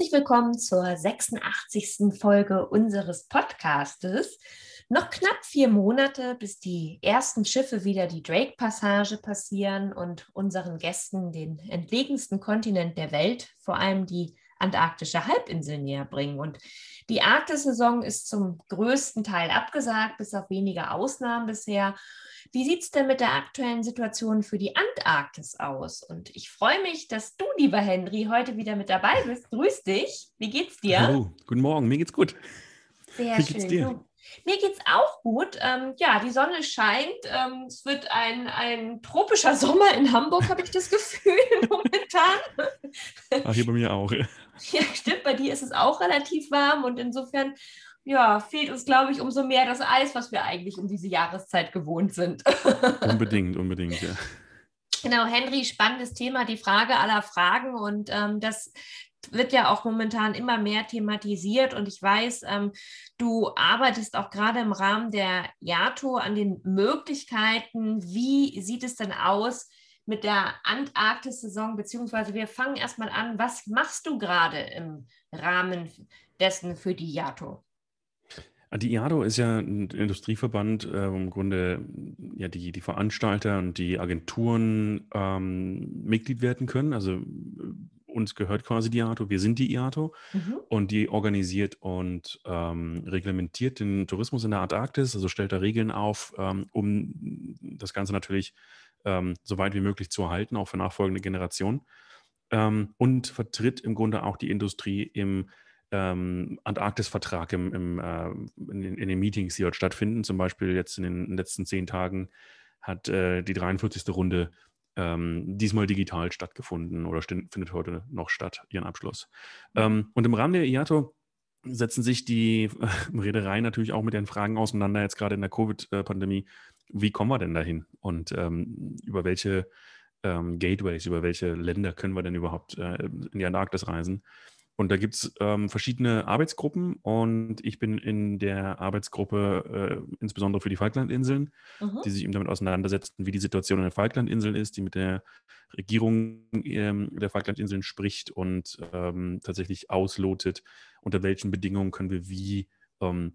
Herzlich willkommen zur 86. Folge unseres Podcastes. Noch knapp vier Monate, bis die ersten Schiffe wieder die Drake-Passage passieren und unseren Gästen den entlegensten Kontinent der Welt, vor allem die antarktische Halbinsel näher bringen. Und die Arktis-Saison ist zum größten Teil abgesagt, bis auf wenige Ausnahmen bisher. Wie sieht es denn mit der aktuellen Situation für die Antarktis aus? Und ich freue mich, dass du, lieber Henry, heute wieder mit dabei bist. Grüß dich. Wie geht's dir? Hallo, guten Morgen. Mir geht's gut. Sehr Wie geht's schön. Dir? Mir geht es auch gut. Ähm, ja, die Sonne scheint. Ähm, es wird ein, ein tropischer Sommer in Hamburg, habe ich das Gefühl momentan. Ach, hier bei mir auch. Ja, stimmt. Bei dir ist es auch relativ warm und insofern ja, fehlt uns, glaube ich, umso mehr das Eis, was wir eigentlich um diese Jahreszeit gewohnt sind. unbedingt, unbedingt, ja. Genau, Henry, spannendes Thema, die Frage aller Fragen. Und ähm, das wird ja auch momentan immer mehr thematisiert. Und ich weiß, ähm, du arbeitest auch gerade im Rahmen der JATO an den Möglichkeiten. Wie sieht es denn aus? mit der Antarktis-Saison, beziehungsweise wir fangen erstmal an. Was machst du gerade im Rahmen dessen für die JATO? Die IADO ist ja ein Industrieverband, äh, im Grunde ja die, die Veranstalter und die Agenturen ähm, Mitglied werden können. Also äh, uns gehört quasi die IATO, wir sind die IATO mhm. und die organisiert und ähm, reglementiert den Tourismus in der Antarktis, also stellt da Regeln auf, ähm, um das Ganze natürlich ähm, so weit wie möglich zu erhalten, auch für nachfolgende Generationen. Ähm, und vertritt im Grunde auch die Industrie im ähm, Antarktis-Vertrag im, im, äh, in, in, den Meetings, die dort stattfinden. Zum Beispiel jetzt in den letzten zehn Tagen hat äh, die 43. Runde ähm, diesmal digital stattgefunden oder findet heute noch statt, ihren Abschluss. Ähm, und im Rahmen der IATO setzen sich die äh, Reedereien natürlich auch mit den Fragen auseinander, jetzt gerade in der Covid-Pandemie. Wie kommen wir denn dahin? Und ähm, über welche ähm, Gateways, über welche Länder können wir denn überhaupt äh, in die Antarktis reisen? Und da gibt es ähm, verschiedene Arbeitsgruppen und ich bin in der Arbeitsgruppe äh, insbesondere für die Falklandinseln, mhm. die sich eben damit auseinandersetzen, wie die Situation in den Falklandinseln ist, die mit der Regierung ähm, der Falklandinseln spricht und ähm, tatsächlich auslotet, unter welchen Bedingungen können wir wie ähm,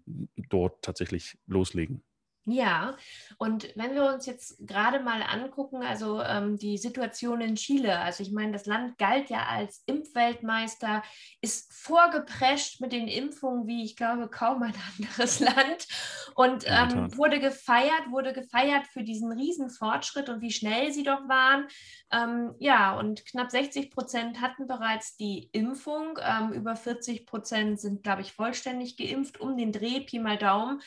dort tatsächlich loslegen. Ja, und wenn wir uns jetzt gerade mal angucken, also ähm, die Situation in Chile, also ich meine, das Land galt ja als Impfweltmeister, ist vorgeprescht mit den Impfungen, wie ich glaube, kaum ein anderes Land und ähm, wurde gefeiert, wurde gefeiert für diesen riesen Fortschritt und wie schnell sie doch waren. Ähm, ja, und knapp 60 Prozent hatten bereits die Impfung, ähm, über 40 Prozent sind, glaube ich, vollständig geimpft, um den Dreh, Pi mal Daumen.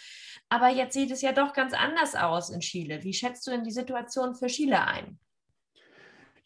Aber jetzt sieht es ja doch ganz anders aus in Chile. Wie schätzt du denn die Situation für Chile ein?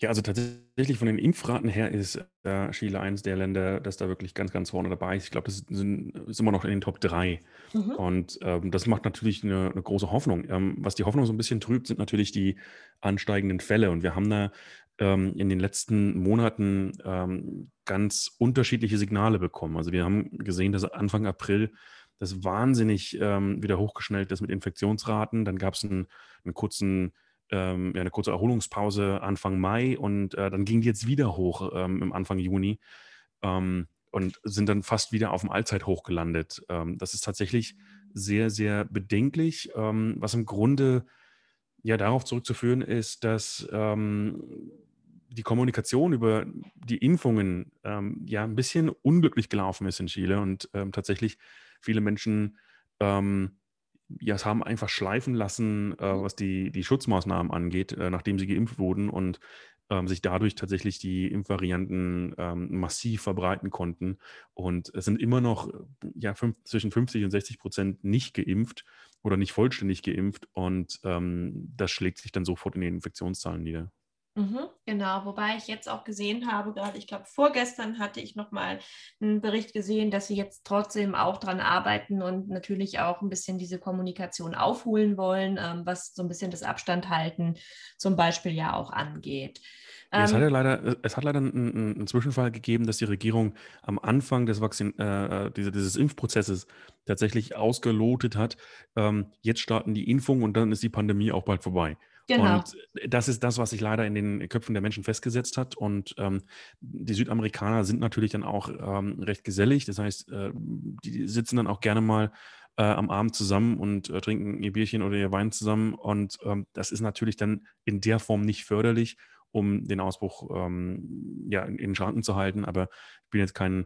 Ja, also tatsächlich von den Impfraten her ist äh, Chile eines der Länder, das da wirklich ganz, ganz vorne dabei ist. Ich glaube, das sind, ist immer noch in den Top 3. Mhm. Und ähm, das macht natürlich eine, eine große Hoffnung. Ähm, was die Hoffnung so ein bisschen trübt, sind natürlich die ansteigenden Fälle. Und wir haben da ähm, in den letzten Monaten ähm, ganz unterschiedliche Signale bekommen. Also wir haben gesehen, dass Anfang April das wahnsinnig ähm, wieder hochgeschnellt ist mit Infektionsraten. Dann gab es einen, einen kurzen, ähm, ja, eine kurze Erholungspause Anfang Mai und äh, dann ging die jetzt wieder hoch ähm, im Anfang Juni ähm, und sind dann fast wieder auf dem Allzeithoch gelandet. Ähm, das ist tatsächlich sehr, sehr bedenklich, ähm, was im Grunde ja darauf zurückzuführen ist, dass die Kommunikation über die Impfungen ähm, ja ein bisschen unglücklich gelaufen ist in Chile und ähm, tatsächlich viele Menschen ähm, ja, es haben einfach schleifen lassen, äh, mhm. was die, die Schutzmaßnahmen angeht, äh, nachdem sie geimpft wurden und ähm, sich dadurch tatsächlich die Impfvarianten ähm, massiv verbreiten konnten. Und es sind immer noch ja, fünf, zwischen 50 und 60 Prozent nicht geimpft oder nicht vollständig geimpft und ähm, das schlägt sich dann sofort in den Infektionszahlen nieder. Mhm, genau, wobei ich jetzt auch gesehen habe, gerade ich glaube vorgestern hatte ich noch mal einen Bericht gesehen, dass sie jetzt trotzdem auch dran arbeiten und natürlich auch ein bisschen diese Kommunikation aufholen wollen, ähm, was so ein bisschen das Abstand halten zum Beispiel ja auch angeht. Ja, es hat ja ähm, leider, äh, es hat leider einen, einen, Zwischenfall gegeben, dass die Regierung am Anfang des Vakzin, äh, äh diese, dieses Impfprozesses tatsächlich ausgelotet hat, ähm, jetzt starten die Impfungen und dann ist die Pandemie auch bald vorbei. Genau. Und das ist das, was sich leider in den Köpfen der Menschen festgesetzt hat. Und ähm, die Südamerikaner sind natürlich dann auch ähm, recht gesellig. Das heißt, äh, die sitzen dann auch gerne mal äh, am Abend zusammen und äh, trinken ihr Bierchen oder ihr Wein zusammen. Und ähm, das ist natürlich dann in der Form nicht förderlich, um den Ausbruch ähm, ja, in, in Schranken zu halten. Aber ich bin jetzt kein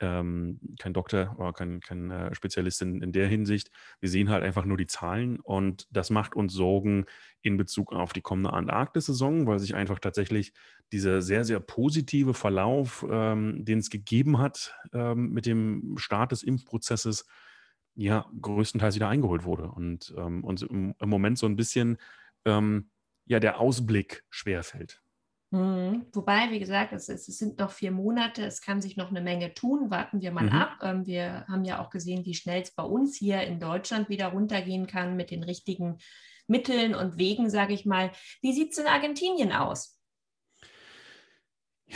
ähm, kein Doktor oder kein, kein äh, Spezialist in, in, der Hinsicht. Wir sehen halt einfach nur die Zahlen und das macht uns Sorgen in Bezug auf die kommende Antarktis-Saison, weil sich einfach tatsächlich dieser sehr, sehr positive Verlauf, ähm, den es gegeben hat ähm, mit dem Start des Impfprozesses, ja, größtenteils wieder eingeholt wurde und ähm, uns im, im, Moment so ein bisschen ähm, ja, der Ausblick schwerfällt. Mhm. Wobei, wie gesagt, es, es, sind noch vier Monate, es kann sich noch eine Menge tun. Warten wir mal mhm. ab. Ähm, wir haben ja auch gesehen, wie schnell es bei uns hier in Deutschland wieder runtergehen kann mit den richtigen Mitteln und Wegen, sage ich mal. Wie sieht es in Argentinien aus?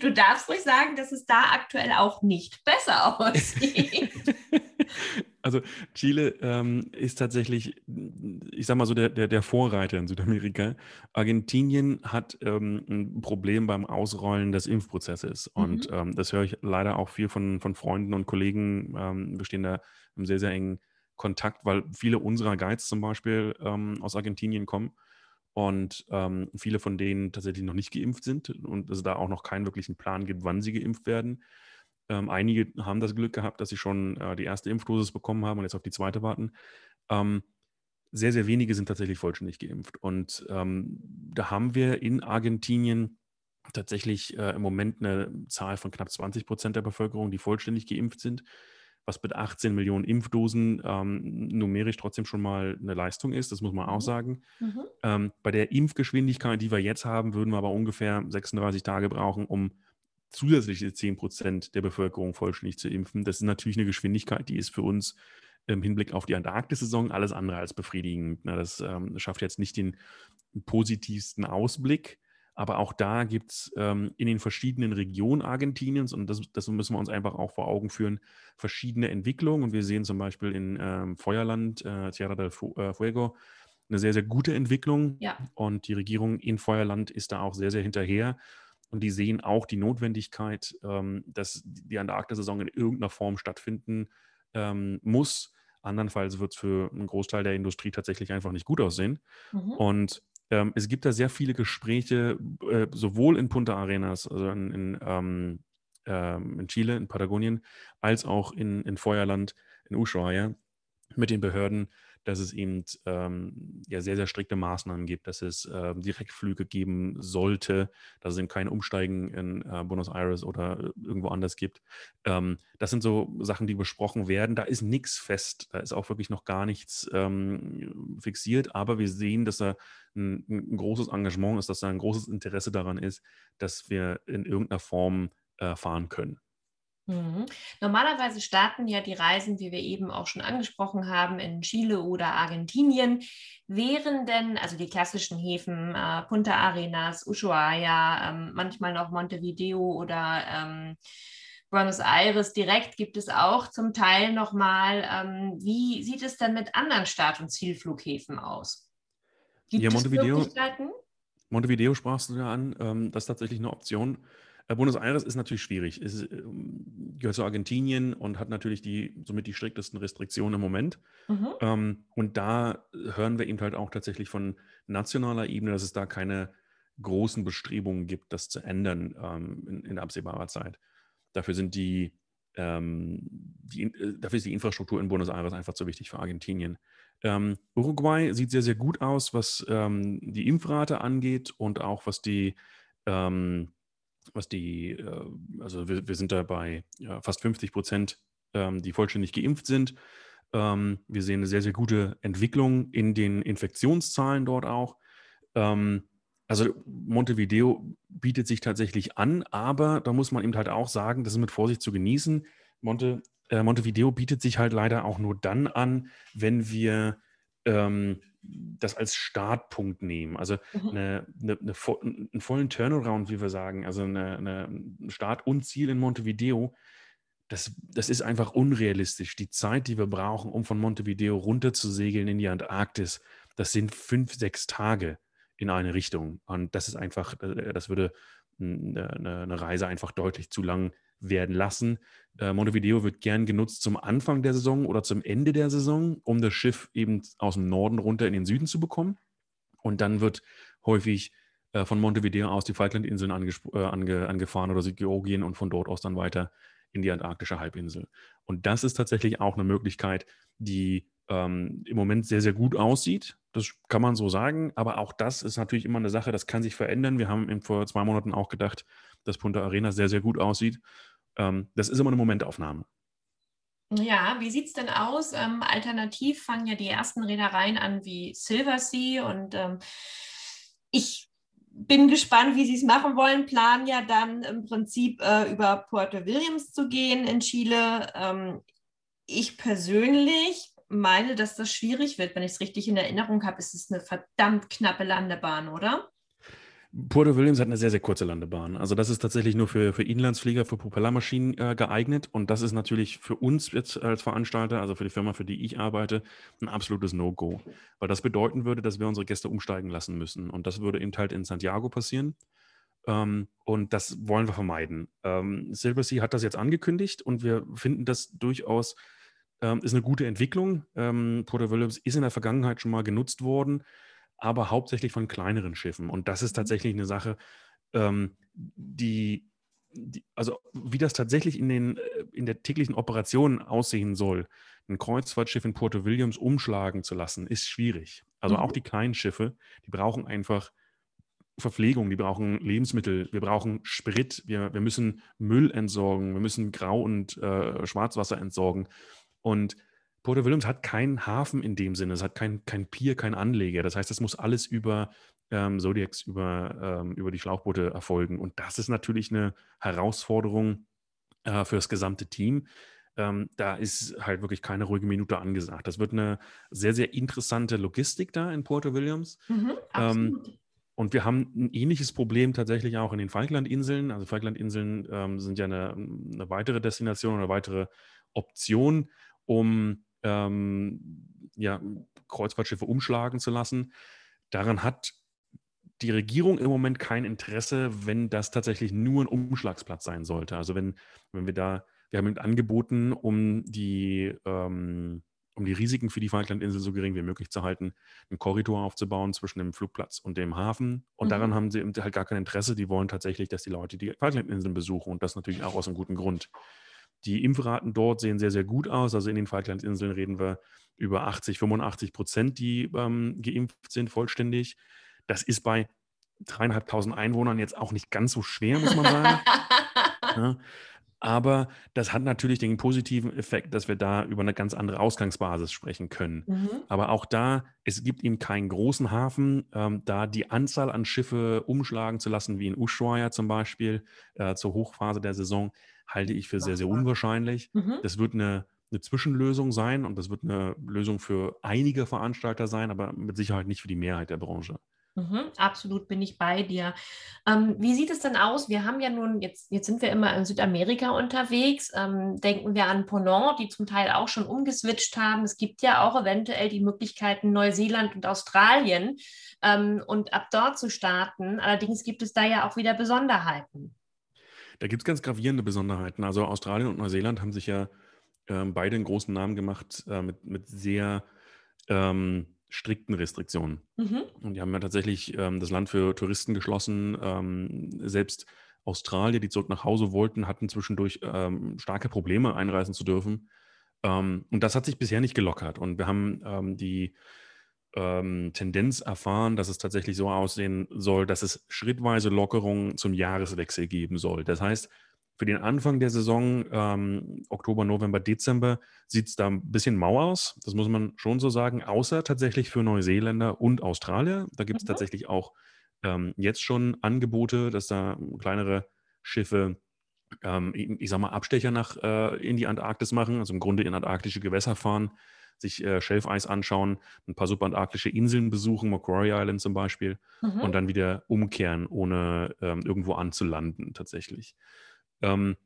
du darfst ruhig sagen, dass es da aktuell auch nicht besser aussieht. Also Chile ähm, ist tatsächlich, ich sag mal so, der, der, der Vorreiter in Südamerika. Argentinien hat ähm, ein Problem beim Ausrollen des Impfprozesses. Mhm. Und ähm, das höre ich leider auch viel von, von Freunden und Kollegen. Ähm, wir stehen da im sehr, sehr engen Kontakt, weil viele unserer Guides zum Beispiel ähm, aus Argentinien kommen und ähm, viele von denen tatsächlich noch nicht geimpft sind und es da auch noch keinen wirklichen Plan gibt, wann sie geimpft werden. Ähm, einige haben das Glück gehabt, dass sie schon äh, die erste Impfdosis bekommen haben und jetzt auf die zweite warten. Ähm, sehr, sehr wenige sind tatsächlich vollständig geimpft. Und ähm, da haben wir in Argentinien tatsächlich äh, im Moment eine Zahl von knapp 20 Prozent der Bevölkerung, die vollständig geimpft sind, was mit 18 Millionen Impfdosen ähm, numerisch trotzdem schon mal eine Leistung ist, das muss man auch mhm. sagen. Mhm. Ähm, bei der Impfgeschwindigkeit, die wir jetzt haben, würden wir aber ungefähr 36 Tage brauchen, um zusätzliche 10 Prozent der Bevölkerung vollständig zu impfen. Das ist natürlich eine Geschwindigkeit, die ist für uns im Hinblick auf die Antarktis-Saison alles andere als befriedigend. das ähm, schafft jetzt nicht den positivsten Ausblick, aber auch da gibt es ähm, in den verschiedenen Regionen Argentiniens, und das, das, müssen wir uns einfach auch vor Augen führen, verschiedene Entwicklungen. Und wir sehen zum Beispiel in ähm, Feuerland, äh, Tierra del äh, Fuego, eine sehr, sehr gute Entwicklung. Ja. Und die Regierung in Feuerland ist da auch sehr, sehr hinterher und die sehen auch die Notwendigkeit, ähm, dass die Antarktis-Saison in irgendeiner Form stattfinden ähm, muss. Andernfalls wird es für einen Großteil der Industrie tatsächlich einfach nicht gut aussehen. Mhm. Und ähm, es gibt da sehr viele Gespräche, äh, sowohl in Punta Arenas, also in, in, ähm, ähm, in, Chile, in Patagonien, als auch in, in Feuerland, in Ushuaia, mit den Behörden, dass es eben ähm, ja sehr, sehr strikte Maßnahmen gibt, dass es äh, Direktflüge geben sollte, dass es eben kein Umsteigen in äh, Buenos Aires oder äh, irgendwo anders gibt. Ähm, das sind so Sachen, die besprochen werden. Da ist nichts fest, da ist auch wirklich noch gar nichts ähm, fixiert, aber wir sehen, dass da ein, ein, großes Engagement ist, dass da ein großes Interesse daran ist, dass wir in irgendeiner Form äh, fahren können. Mhm. Normalerweise starten ja die Reisen, wie wir eben auch schon angesprochen haben, in Chile oder Argentinien. Wären denn, also die klassischen Häfen, äh, Punta Arenas, Ushuaia, ähm, manchmal noch Montevideo oder ähm, Buenos Aires direkt gibt es auch zum Teil nochmal. Ähm, wie sieht es denn mit anderen Start- und Zielflughäfen aus? Gibt ja, Montevideo, Montevideo sprachst du ja an. Ähm, das ist tatsächlich eine Option. Äh, Buenos Aires ist natürlich schwierig. Es ähm, gehört zu Argentinien und hat natürlich die somit die striktesten Restriktionen im Moment. Mhm. Ähm, und da hören wir eben halt auch tatsächlich von nationaler Ebene, dass es da keine großen Bestrebungen gibt, das zu ändern ähm, in, in, absehbarer Zeit. Dafür sind die, ähm, die äh, dafür ist die Infrastruktur in Buenos Aires einfach zu wichtig für Argentinien. Ähm, Uruguay sieht sehr, sehr gut aus, was ähm, die Impfrate angeht und auch was die ähm, was die, äh, also wir, wir, sind da bei ja, fast 50 Prozent, ähm, die vollständig geimpft sind. Ähm, wir sehen eine sehr, sehr gute Entwicklung in den Infektionszahlen dort auch. Ähm, also Montevideo bietet sich tatsächlich an, aber da muss man eben halt auch sagen, das ist mit Vorsicht zu genießen. Monte, äh, Montevideo bietet sich halt leider auch nur dann an, wenn wir ähm, das als Startpunkt nehmen. Also mhm. eine, eine, eine, einen vollen Turnaround, wie wir sagen, also eine, eine Start und Ziel in Montevideo, das, das ist einfach unrealistisch. Die Zeit, die wir brauchen, um von Montevideo runter zu segeln in die Antarktis, das sind fünf, sechs Tage in eine Richtung. Und das ist einfach, äh, das würde eine, eine Reise einfach deutlich zu lang werden lassen. Äh, Montevideo wird gern genutzt zum Anfang der Saison oder zum Ende der Saison, um das Schiff eben aus dem Norden runter in den Süden zu bekommen. Und dann wird häufig äh, von Montevideo aus die Falklandinseln äh, ange angefahren oder Südgeorgien und von dort aus dann weiter in die antarktische Halbinsel. Und das ist tatsächlich auch eine Möglichkeit, die ähm, im Moment sehr, sehr gut aussieht. Das kann man so sagen. Aber auch das ist natürlich immer eine Sache, das kann sich verändern. Wir haben vor zwei Monaten auch gedacht, dass Punta Arena sehr, sehr gut aussieht. Ähm, das ist immer eine Momentaufnahme. Ja, wie sieht es denn aus? Ähm, alternativ fangen ja die ersten Reedereien an wie Silversea und ähm, ich bin gespannt, wie sie es machen wollen. Planen ja dann im Prinzip äh, über Puerto Williams zu gehen in Chile. Ähm, ich persönlich meine, dass das schwierig wird. Wenn ich es richtig in Erinnerung habe, ist es eine verdammt knappe Landebahn, oder? Puerto Williams hat eine sehr, sehr kurze Landebahn. Also das ist tatsächlich nur für, für Inlandsflieger, für Propellermaschinen äh, geeignet. Und das ist natürlich für uns jetzt als Veranstalter, also für die Firma, für die ich arbeite, ein absolutes No-Go. Weil das bedeuten würde, dass wir unsere Gäste umsteigen lassen müssen. Und das würde eben halt in Santiago passieren. Ähm, und das wollen wir vermeiden. Ähm, Silversea hat das jetzt angekündigt und wir finden das durchaus ähm, ist eine gute Entwicklung. Ähm, Puerto Williams ist in der Vergangenheit schon mal genutzt worden aber hauptsächlich von kleineren Schiffen. Und das ist mhm. tatsächlich eine Sache, ähm, die, die, also wie das tatsächlich in, den, äh, in der täglichen Operation aussehen soll, ein Kreuzfahrtschiff in Puerto Williams umschlagen zu lassen, ist schwierig. Also mhm. auch die kleinen Schiffe, die brauchen einfach Verpflegung, die brauchen Lebensmittel, wir brauchen Sprit, wir, wir müssen Müll entsorgen, wir müssen Grau- und äh, Schwarzwasser entsorgen. Und Porto Williams hat keinen Hafen in dem Sinne, es hat kein, kein Pier, kein Anleger. Das heißt, es muss alles über ähm, Zodiacs, über, ähm, über die Schlauchboote erfolgen. Und das ist natürlich eine Herausforderung äh, für das gesamte Team. Ähm, da ist halt wirklich keine ruhige Minute angesagt. Das wird eine sehr, sehr interessante Logistik da in Porto Williams. Mhm, ähm, und wir haben ein ähnliches Problem tatsächlich auch in den Falklandinseln. Also Falklandinseln ähm, sind ja eine, eine weitere Destination oder weitere Option, um ähm, ja, Kreuzfahrtschiffe umschlagen zu lassen. Daran hat die Regierung im Moment kein Interesse, wenn das tatsächlich nur ein Umschlagsplatz sein sollte. Also wenn, wenn wir da, wir haben angeboten, um die, ähm, um die Risiken für die Falklandinseln so gering wie möglich zu halten, einen Korridor aufzubauen zwischen dem Flugplatz und dem Hafen. Und mhm. daran haben sie halt gar kein Interesse. Die wollen tatsächlich, dass die Leute die Falklandinseln besuchen und das natürlich auch aus einem guten Grund. Die Impfraten dort sehen sehr, sehr gut aus. Also in den Falklandinseln reden wir über 80, 85 Prozent, die ähm, geimpft sind vollständig. Das ist bei dreieinhalbtausend Einwohnern jetzt auch nicht ganz so schwer, muss man sagen. ja. Aber das hat natürlich den positiven Effekt, dass wir da über eine ganz andere Ausgangsbasis sprechen können. Mhm. Aber auch da, es gibt eben keinen großen Hafen, ähm, da die Anzahl an Schiffe umschlagen zu lassen, wie in Ushuaia zum Beispiel, äh, zur Hochphase der Saison, halte ich für sehr, sehr unwahrscheinlich. Mhm. Das wird eine, eine Zwischenlösung sein und das wird eine Lösung für einige Veranstalter sein, aber mit Sicherheit nicht für die Mehrheit der Branche. Mhm, absolut bin ich bei dir. Ähm, wie sieht es denn aus? Wir haben ja nun, jetzt, jetzt sind wir immer in Südamerika unterwegs. Ähm, denken wir an Ponant, die zum Teil auch schon umgeswitcht haben. Es gibt ja auch eventuell die Möglichkeiten Neuseeland und Australien ähm, und ab dort zu starten. Allerdings gibt es da ja auch wieder Besonderheiten. Da gibt es ganz gravierende Besonderheiten. Also Australien und Neuseeland haben sich ja ähm, beide einen großen Namen gemacht äh, mit, mit sehr ähm, strikten Restriktionen. Mhm. Und die haben ja tatsächlich ähm, das Land für Touristen geschlossen. Ähm, selbst Australier, die zurück nach Hause wollten, hatten zwischendurch ähm, starke Probleme, einreisen zu dürfen. Ähm, und das hat sich bisher nicht gelockert. Und wir haben die ähm, Tendenz erfahren, dass es tatsächlich so aussehen soll, dass es schrittweise Lockerungen zum Jahreswechsel geben soll. Das heißt, Für den Anfang der Saison, ähm, Oktober, November, Dezember, sieht es da ein bisschen mau aus. Das muss man schon so sagen, außer tatsächlich für Neuseeländer und Australier. Da gibt es mhm. tatsächlich auch ähm, jetzt schon Angebote, dass da kleinere Schiffe, ähm, ich, ich, sag mal, Abstecher nach äh, in die Antarktis machen, also im Grunde in antarktische Gewässer fahren, sich äh, Schelfeis anschauen, ein paar subantarktische Inseln besuchen, Macquarie Island zum Beispiel, mhm. und dann wieder umkehren, ohne ähm, irgendwo anzulanden tatsächlich. Ähm,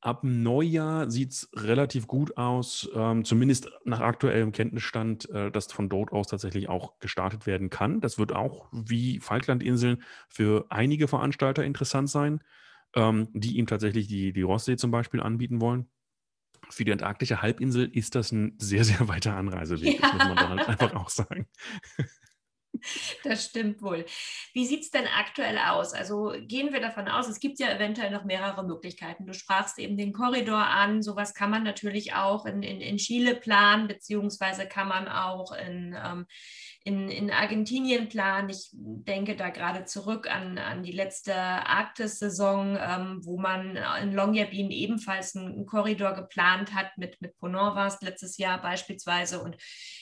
ab Neujahr sieht es relativ gut aus, ähm, zumindest nach aktuellem Kenntnisstand, äh, dass von dort aus tatsächlich auch gestartet werden kann. Das wird auch wie Falklandinseln für einige Veranstalter interessant sein, ähm, die ihm tatsächlich die, die Rosssee zum Beispiel anbieten wollen. Für die antarktische Halbinsel ist das ein sehr, sehr weiter Anreiseweg, ja. das muss man dann halt einfach auch sagen. Das stimmt wohl. Wie sieht es denn aktuell aus? Also gehen wir davon aus, es gibt ja eventuell noch mehrere Möglichkeiten. Du sprachst eben den Korridor an. Sowas kann man natürlich auch in, in, in Chile planen, beziehungsweise kann man auch in, ähm, in, in Argentinien planen. Ich denke da gerade zurück an, an die letzte Arktis-Saison, ähm, wo man in Longyearbyen ebenfalls einen, einen, Korridor geplant hat, mit, mit Ponant war es letztes Jahr beispielsweise. Und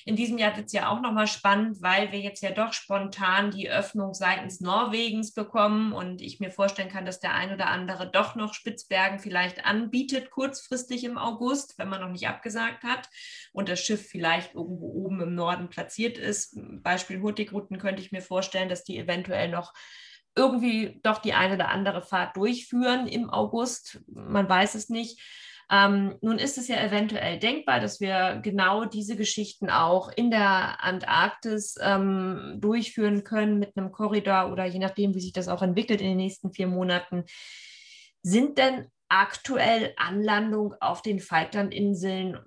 in diesem Jahr wird es ja auch nochmal spannend, weil wir jetzt ja doch spontan die Öffnung seitens Norwegens bekommen und ich mir vorstellen kann, dass der ein oder andere doch noch Spitzbergen vielleicht anbietet, kurzfristig im August, wenn man noch nicht abgesagt hat und das Schiff vielleicht irgendwo oben im Norden platziert ist. Beispiel Hurtigruten könnte ich mir vorstellen, dass die eventuell noch irgendwie doch die eine oder andere Fahrt durchführen im August. Man weiß es nicht. Ähm, nun ist es ja eventuell denkbar, dass wir genau diese Geschichten auch in der Antarktis ähm, durchführen können mit einem Korridor oder je nachdem, wie sich das auch entwickelt in den nächsten vier Monaten. Sind denn aktuell Anlandung auf den Falklandinseln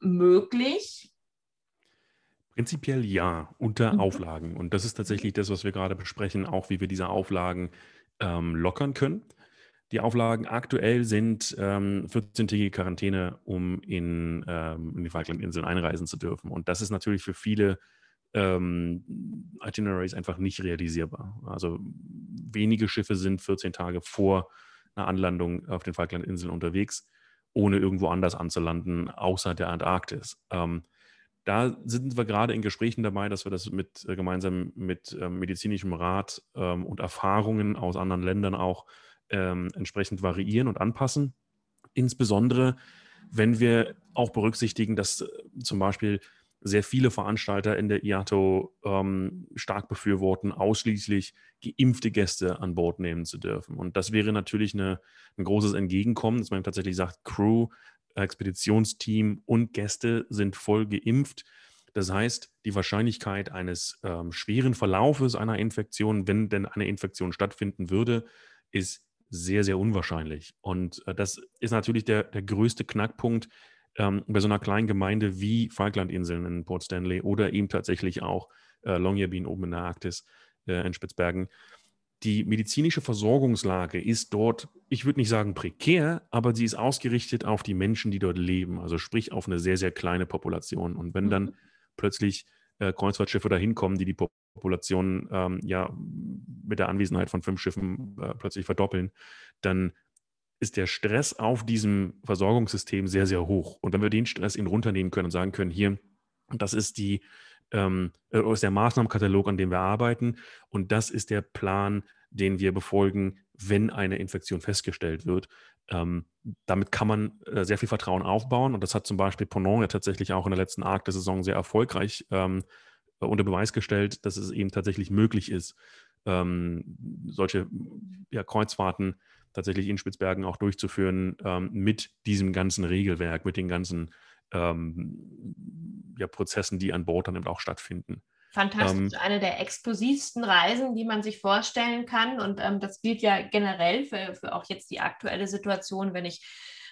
möglich? Prinzipiell ja, unter mhm. Auflagen. Und das ist tatsächlich das, was wir gerade besprechen, auch wie wir diese Auflagen ähm, lockern können. Die Auflagen aktuell sind ähm, 14-tägige Quarantäne, um in, ähm, in die Falklandinseln einreisen zu dürfen. Und das ist natürlich für viele ähm, Itineraries einfach nicht realisierbar. Also wenige Schiffe sind 14 Tage vor einer Anlandung auf den Falklandinseln unterwegs, ohne irgendwo anders anzulanden, außer der Antarktis. Ähm, da sind wir gerade in Gesprächen dabei, dass wir das mit, äh, gemeinsam mit äh, medizinischem Rat ähm, und Erfahrungen aus anderen Ländern auch ähm, entsprechend variieren und anpassen. Insbesondere, wenn wir auch berücksichtigen, dass äh, zum Beispiel sehr viele Veranstalter in der IATO ähm, stark befürworten, ausschließlich geimpfte Gäste an Bord nehmen zu dürfen. Und das wäre natürlich eine, ein großes Entgegenkommen, dass man tatsächlich sagt, Crew, Expeditionsteam und Gäste sind voll geimpft. Das heißt, die Wahrscheinlichkeit eines ähm, schweren Verlaufes einer Infektion, wenn denn eine Infektion stattfinden würde, ist sehr, sehr unwahrscheinlich. Und äh, das ist natürlich der, der größte Knackpunkt ähm, bei so einer kleinen Gemeinde wie Falklandinseln in Port Stanley oder eben tatsächlich auch äh, Longyearbyen oben in der Arktis äh, in Spitzbergen. Die medizinische Versorgungslage ist dort, ich würde nicht sagen prekär, aber sie ist ausgerichtet auf die Menschen, die dort leben, also sprich auf eine sehr, sehr kleine Population. Und wenn dann mhm. plötzlich äh, Kreuzfahrtschiffe dahin kommen, die die Population ähm, ja mit der Anwesenheit von fünf Schiffen äh, plötzlich verdoppeln, dann ist der Stress auf diesem Versorgungssystem sehr, sehr hoch. Und wenn wir den Stress ihn runternehmen können und sagen können, hier, das ist die ähm, äh, ist der Maßnahmenkatalog, an dem wir arbeiten und das ist der Plan, den wir befolgen, wenn eine Infektion festgestellt wird. Ähm, damit kann man äh, sehr viel Vertrauen aufbauen und das hat zum Beispiel Ponant ja tatsächlich auch in der letzten Arc der Saison sehr erfolgreich ähm, äh, unter Beweis gestellt, dass es eben tatsächlich möglich ist, ähm, solche ja, Kreuzfahrten tatsächlich in Spitzbergen auch durchzuführen ähm, mit diesem ganzen Regelwerk, mit den ganzen ähm, ja, Prozessen, die an Bord dann eben auch stattfinden. Fantastisch, ähm, eine der explosivsten Reisen, die man sich vorstellen kann. Und ähm, das gilt ja generell für, für auch jetzt die aktuelle Situation, wenn ich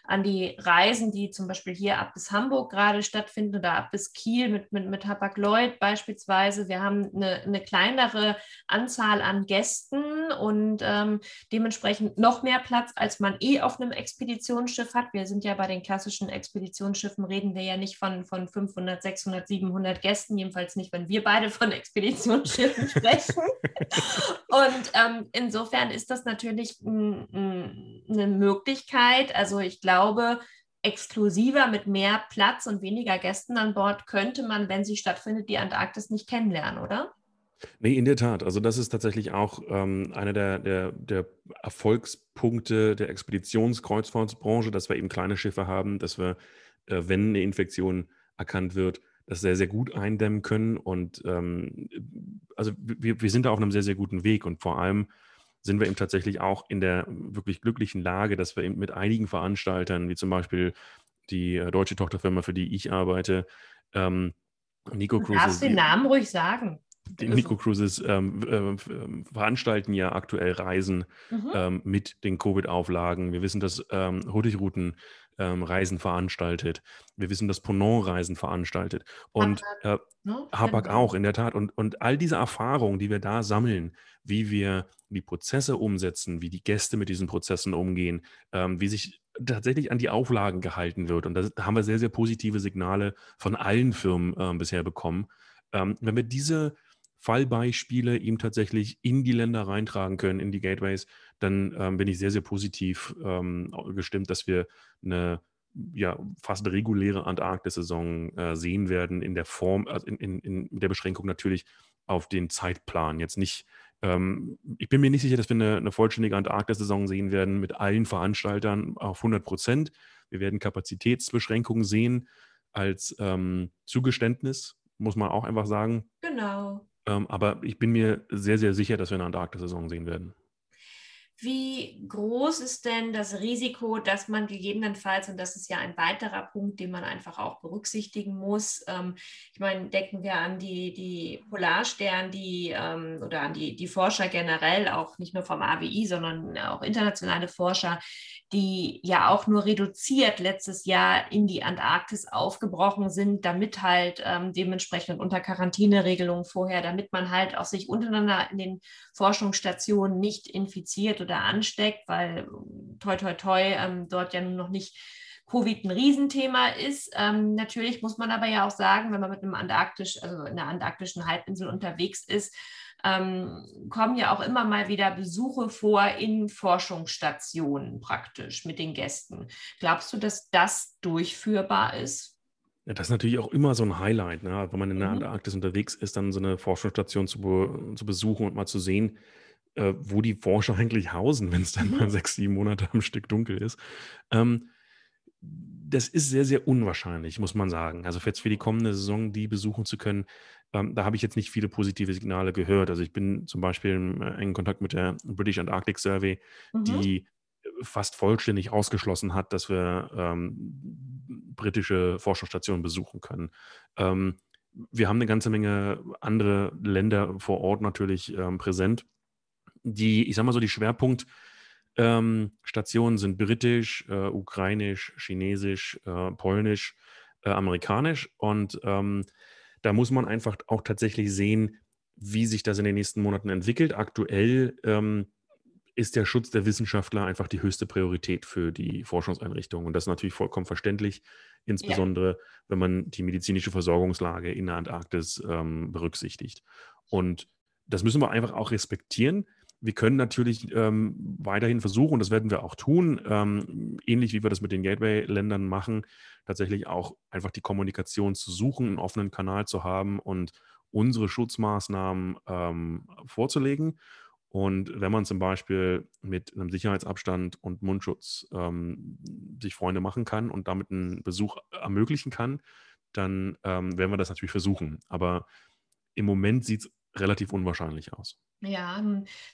an die Reisen, die zum Beispiel hier ab bis Hamburg gerade stattfinden oder ab bis Kiel mit, mit, mit Hapag-Lloyd beispielsweise. Wir haben eine, eine kleinere Anzahl an Gästen und ähm, dementsprechend noch mehr Platz, als man eh auf einem Expeditionsschiff hat. Wir sind ja bei den klassischen Expeditionsschiffen, reden wir ja nicht von, von 500, 600, 700 Gästen, jedenfalls nicht, wenn wir beide von Expeditionsschiffen sprechen. und ähm, insofern ist das natürlich eine Möglichkeit. Also ich glaube, exklusiver mit mehr Platz und weniger Gästen an Bord könnte man, wenn sie stattfindet, die Antarktis nicht kennenlernen, oder? Nee, in der Tat. Also das ist tatsächlich auch ähm, einer der, der, der Erfolgspunkte der Expeditionskreuzfahrtsbranche, dass wir eben kleine Schiffe haben, dass wir, äh, wenn eine Infektion erkannt wird, das sehr, sehr gut eindämmen können. Und ähm, also wir, wir sind da auf einem sehr, sehr guten Weg. Und vor allem sind wir eben tatsächlich auch in der wirklich glücklichen Lage, dass wir eben mit einigen Veranstaltern, wie zum Beispiel die äh, deutsche Tochterfirma, für die ich arbeite, ähm, Nico. Du darfst den Namen ruhig sagen. Die Nico Cruises ähm, äh, veranstalten ja aktuell Reisen mhm. ähm, mit den Covid-Auflagen. Wir wissen, dass ähm, Hurtigruten ähm, Reisen veranstaltet. Wir wissen, dass Ponant Reisen veranstaltet. Und äh, ne? Habak genau. auch, in der Tat. Und, und all diese Erfahrungen, die wir da sammeln, wie wir die Prozesse umsetzen, wie die Gäste mit diesen Prozessen umgehen, ähm, wie sich tatsächlich an die Auflagen gehalten wird. Und da haben wir sehr, sehr positive Signale von allen Firmen äh, bisher bekommen. Ähm, wenn wir diese Fallbeispiele ihm tatsächlich in die Länder reintragen können, in die Gateways, dann ähm, bin ich sehr, sehr positiv ähm, gestimmt, dass wir eine ja, fast reguläre Antarktis-Saison äh, sehen werden in der Form, also in, in, in der Beschränkung natürlich auf den Zeitplan. Jetzt nicht, ähm, ich bin mir nicht sicher, dass wir eine, eine vollständige Antarktis-Saison sehen werden mit allen Veranstaltern auf 100 Prozent. Wir werden Kapazitätsbeschränkungen sehen als ähm, Zugeständnis, muss man auch einfach sagen. Genau. Ähm, aber ich bin mir sehr, sehr sicher, dass wir eine Antarktis-Saison sehen werden. Wie groß ist denn das Risiko, dass man gegebenenfalls, und das ist ja ein weiterer Punkt, den man einfach auch berücksichtigen muss, ähm, ich meine, denken wir an die, die Polarstern, die ähm, oder an die, die Forscher generell, auch nicht nur vom AWI, sondern auch internationale Forscher, die ja auch nur reduziert letztes Jahr in die Antarktis aufgebrochen sind, damit halt ähm, dementsprechend unter Quarantäneregelungen vorher, damit man halt auch sich untereinander in den Forschungsstationen nicht infiziert oder ansteckt, weil toi toi toi ähm, dort ja nun noch nicht Covid ein Riesenthema ist. Ähm, natürlich muss man aber ja auch sagen, wenn man mit einem Antarktisch, also in der antarktischen Halbinsel unterwegs ist, ähm, kommen ja auch immer mal wieder Besuche vor in Forschungsstationen praktisch mit den Gästen. Glaubst du, dass das durchführbar ist? Ja, das ist natürlich auch immer so ein Highlight, ne? wenn man in der mhm. Antarktis unterwegs ist, dann so eine Forschungsstation zu, be zu besuchen und mal zu sehen, äh, wo die Forscher eigentlich hausen, wenn es dann mhm. mal sechs, sieben Monate am Stück dunkel ist. Ähm, das ist sehr, sehr unwahrscheinlich, muss man sagen. Also jetzt für die kommende Saison die besuchen zu können, ähm, da habe ich jetzt nicht viele positive Signale gehört. Also ich bin zum Beispiel im äh, engen Kontakt mit der British Antarctic Survey, mhm. die fast vollständig ausgeschlossen hat, dass wir ähm, britische Forschungsstationen besuchen können. Ähm, wir haben eine ganze Menge andere Länder vor Ort natürlich ähm, präsent. Die, ich sage mal so, die Schwerpunktstationen ähm, sind britisch, äh, ukrainisch, chinesisch, äh, polnisch, äh, amerikanisch und ähm, da muss man einfach auch tatsächlich sehen, wie sich das in den nächsten Monaten entwickelt. Aktuell ähm, ist der Schutz der Wissenschaftler einfach die höchste Priorität für die Forschungseinrichtungen. Und das ist natürlich vollkommen verständlich, insbesondere ja. wenn man die medizinische Versorgungslage in der Antarktis ähm, berücksichtigt. Und das müssen wir einfach auch respektieren. Wir können natürlich ähm, weiterhin versuchen, und das werden wir auch tun, ähm, ähnlich wie wir das mit den Gateway-Ländern machen, tatsächlich auch einfach die Kommunikation zu suchen, einen offenen Kanal zu haben und unsere Schutzmaßnahmen ähm, vorzulegen. Und wenn man zum Beispiel mit einem Sicherheitsabstand und Mundschutz ähm, sich Freunde machen kann und damit einen Besuch ermöglichen kann, dann ähm, werden wir das natürlich versuchen. Aber im Moment sieht es relativ unwahrscheinlich aus. Ja,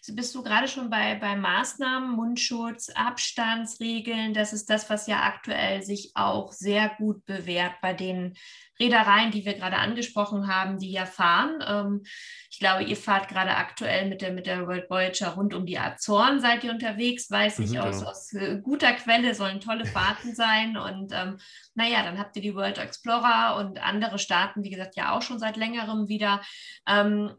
bist du gerade schon bei, bei Maßnahmen, Mundschutz, Abstandsregeln? Das ist das, was ja aktuell sich auch sehr gut bewährt bei den Reedereien, die wir gerade angesprochen haben, die ja fahren. Ähm, ich glaube, ihr fahrt gerade aktuell mit der, mit der World Voyager rund um die Azoren, seid ihr unterwegs, weiß ich mhm, aus, genau. aus äh, guter Quelle, sollen tolle Fahrten sein. Und ähm, naja, dann habt ihr die World Explorer und andere Staaten, wie gesagt, ja auch schon seit längerem wieder. Ähm,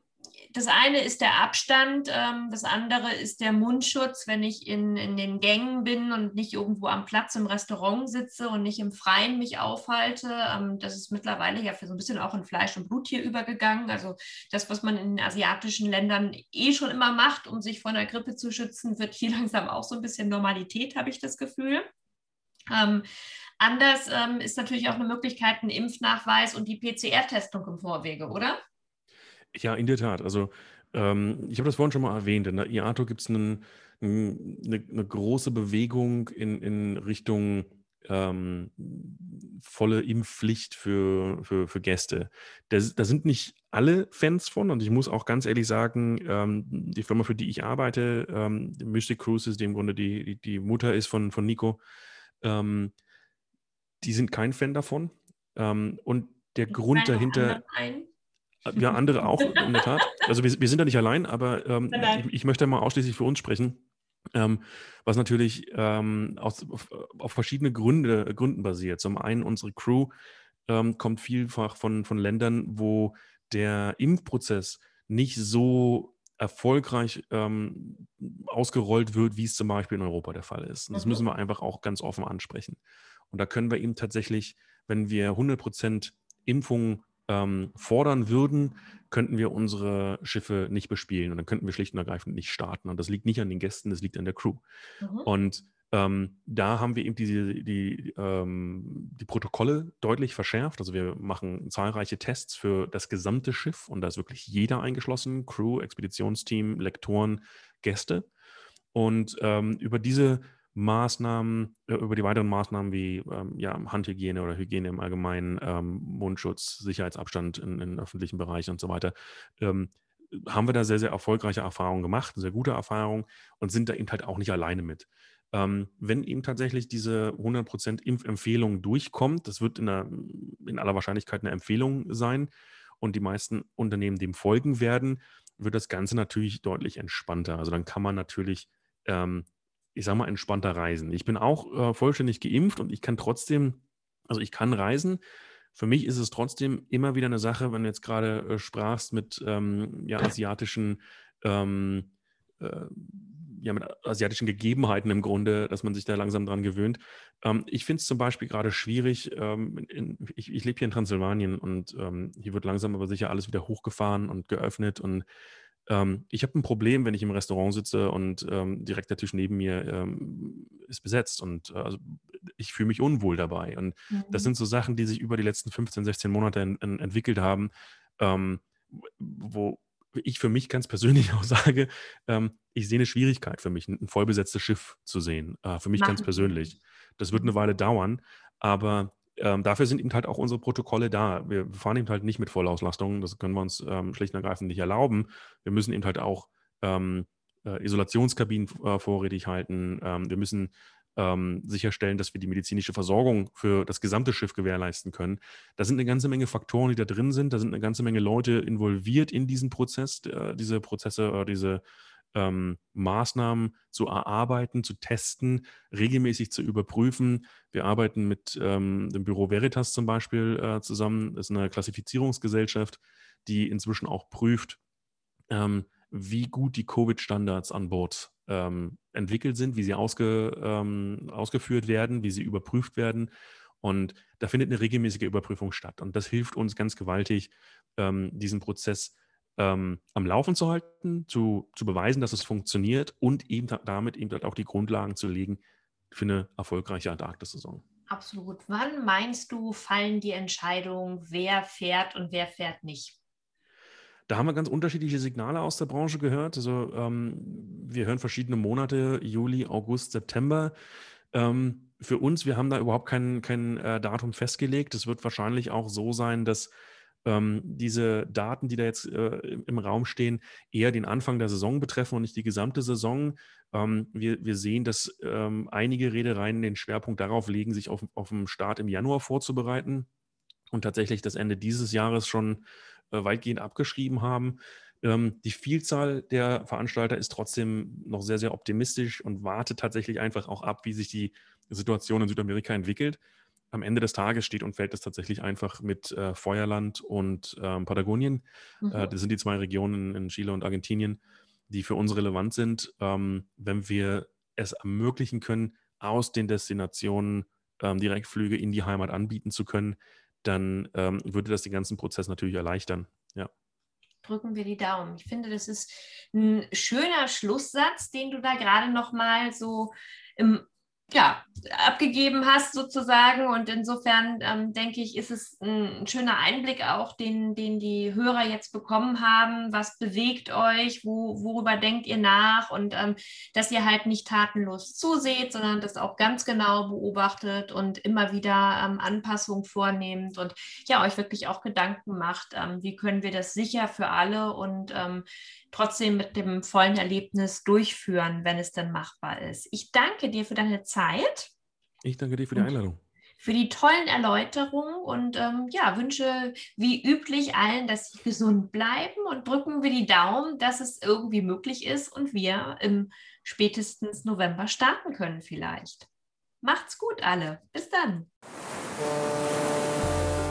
das eine ist der Abstand, ähm, das andere ist der Mundschutz, wenn ich in, in den Gängen bin und nicht irgendwo am Platz im Restaurant sitze und nicht im Freien mich aufhalte. Ähm, das ist mittlerweile ja für so ein bisschen auch in Fleisch und Blut hier übergegangen. Also das, was man in asiatischen Ländern eh schon immer macht, um sich vor einer Grippe zu schützen, wird hier langsam auch so ein bisschen Normalität, habe ich das Gefühl. Ähm, anders ähm, ist natürlich auch eine Möglichkeit, ein Impfnachweis und die PCR-Testung im Vorwege, oder? Ja, in der Tat. Also, ähm, ich habe das vorhin schon mal erwähnt. In der IATO gibt es eine, eine große Bewegung in, in Richtung ähm, volle Impfpflicht für, für, für Gäste. Da, da sind nicht alle Fans von und ich muss auch ganz ehrlich sagen, ähm, die Firma, für die ich arbeite, ähm, Mystic Cruises, die im Grunde die, die, die Mutter ist von, von Nico, ähm, die sind kein Fan davon. Ähm, und der Grund dahinter. Ein. Ja, andere auch, in der Tat. Also wir, wir sind da nicht allein, aber ähm, ich, ich, möchte mal ausschließlich für uns sprechen. Ähm, was natürlich ähm, aus, auf, auf, verschiedene Gründe, Gründen basiert. Zum einen, unsere Crew ähm, kommt vielfach von, von Ländern, wo der Impfprozess nicht so erfolgreich ähm, ausgerollt wird, wie es zum Beispiel in Europa der Fall ist. Und das müssen wir einfach auch ganz offen ansprechen. Und da können wir eben tatsächlich, wenn wir 100% Impfungen ähm, fordern würden, könnten wir unsere Schiffe nicht bespielen und dann könnten wir schlicht und ergreifend nicht starten. Und das liegt nicht an den Gästen, das liegt an der Crew. Mhm. Und ähm, da haben wir eben diese, die, ähm, die Protokolle deutlich verschärft. Also wir machen zahlreiche Tests für das gesamte Schiff und da ist wirklich jeder eingeschlossen, Crew, Expeditionsteam, Lektoren, Gäste. Und ähm, über diese Maßnahmen, äh, über die weiteren Maßnahmen wie ähm, ja, Handhygiene oder Hygiene im Allgemeinen, ähm, Mundschutz, Sicherheitsabstand in, in, öffentlichen Bereichen und so weiter, ähm, haben wir da sehr, sehr erfolgreiche Erfahrungen gemacht, sehr gute Erfahrungen und sind da eben halt auch nicht alleine mit. Ähm, wenn eben tatsächlich diese 100% Impfempfehlung durchkommt, das wird in, der, in aller Wahrscheinlichkeit eine Empfehlung sein und die meisten Unternehmen dem folgen werden, wird das Ganze natürlich deutlich entspannter. Also dann kann man natürlich ähm, ich sage mal, entspannter reisen. Ich bin auch äh, vollständig geimpft und ich kann trotzdem, also ich kann reisen. Für mich ist es trotzdem immer wieder eine Sache, wenn du jetzt gerade äh, sprachst mit ähm, ja, asiatischen, ähm, äh, ja, mit asiatischen Gegebenheiten im Grunde, dass man sich da langsam dran gewöhnt. Ähm, ich finde es zum Beispiel gerade schwierig. Ähm, in, ich, ich lebe hier in Transsilvanien und ähm, hier wird langsam aber sicher alles wieder hochgefahren und geöffnet und ähm, ich habe ein Problem, wenn ich im Restaurant sitze und ähm, direkt der Tisch neben mir ähm, ist besetzt und äh, also ich fühle mich unwohl dabei. Und mhm. das sind so Sachen, die sich über die letzten 15, 16 Monate in, in, entwickelt haben, ähm, wo ich für mich ganz persönlich auch sage, ähm, ich sehe eine Schwierigkeit für mich, ein vollbesetztes Schiff zu sehen. Äh, für mich Machen. ganz persönlich. Das wird eine Weile dauern, aber ähm, dafür sind eben halt auch unsere Protokolle da. Wir fahren eben halt nicht mit Vollauslastung, das können wir uns ähm, schlicht und ergreifend nicht erlauben. Wir müssen eben halt auch ähm, äh, Isolationskabinen äh, vorrätig halten. Ähm, wir müssen ähm, sicherstellen, dass wir die medizinische Versorgung für das gesamte Schiff gewährleisten können. Da sind eine ganze Menge Faktoren, die da drin sind. Da sind eine ganze Menge Leute involviert in diesen Prozess, äh, diese Prozesse, äh, diese ähm, Maßnahmen zu erarbeiten, zu testen, regelmäßig zu überprüfen. Wir arbeiten mit ähm, dem Büro Veritas zum Beispiel äh, zusammen. Das ist eine Klassifizierungsgesellschaft, die inzwischen auch prüft, ähm, wie gut die Covid-Standards an Bord ähm, entwickelt sind, wie sie ausge, ähm, ausgeführt werden, wie sie überprüft werden. Und da findet eine regelmäßige Überprüfung statt. Und das hilft uns ganz gewaltig, ähm, diesen Prozess zu ähm, am Laufen zu halten, zu, zu beweisen, dass es funktioniert und eben damit eben auch die Grundlagen zu legen für eine erfolgreiche Antarktis-Saison. Absolut. Wann meinst du, fallen die Entscheidungen, wer fährt und wer fährt nicht? Da haben wir ganz unterschiedliche Signale aus der Branche gehört. Also ähm, wir hören verschiedene Monate, Juli, August, September. Ähm, für uns, wir haben da überhaupt kein, kein äh, Datum festgelegt. Es wird wahrscheinlich auch so sein, dass ähm, diese Daten, die da jetzt äh, im Raum stehen, eher den Anfang der Saison betreffen und nicht die gesamte Saison. Ähm, wir, wir sehen, dass ähm, einige Reedereien den Schwerpunkt darauf legen, sich auf, auf den Start im Januar vorzubereiten und tatsächlich das Ende dieses Jahres schon äh, weitgehend abgeschrieben haben. Ähm, die Vielzahl der Veranstalter ist trotzdem noch sehr, sehr optimistisch und wartet tatsächlich einfach auch ab, wie sich die Situation in Südamerika entwickelt. Am Ende des Tages steht und fällt es tatsächlich einfach mit äh, Feuerland und ähm, Patagonien. Mhm. Äh, das sind die zwei Regionen in Chile und Argentinien, die für uns relevant sind. Ähm, wenn wir es ermöglichen können, aus den Destinationen ähm, Direktflüge in die Heimat anbieten zu können, dann ähm, würde das den ganzen Prozess natürlich erleichtern. Ja drücken wir die Daumen. Ich finde, das ist ein schöner Schlusssatz, den du da gerade noch mal so im ja, abgegeben hast sozusagen. Und insofern ähm, denke ich, ist es ein, schöner Einblick auch, den, den die Hörer jetzt bekommen haben. Was bewegt euch? Wo, worüber denkt ihr nach? Und ähm, dass ihr halt nicht tatenlos zuseht, sondern das auch ganz genau beobachtet und immer wieder ähm, Anpassungen vornehmt und ja, euch wirklich auch Gedanken macht, ähm, wie können wir das sicher für alle und ähm, trotzdem mit dem vollen Erlebnis durchführen, wenn es dann machbar ist. Ich danke dir für deine Zeit. Ich danke dir für die Einladung. Für die tollen Erläuterungen und ähm, ja, wünsche wie üblich allen, dass sie gesund bleiben und drücken wir die Daumen, dass es irgendwie möglich ist und wir im spätestens November starten können vielleicht. Macht's gut alle. Bis dann.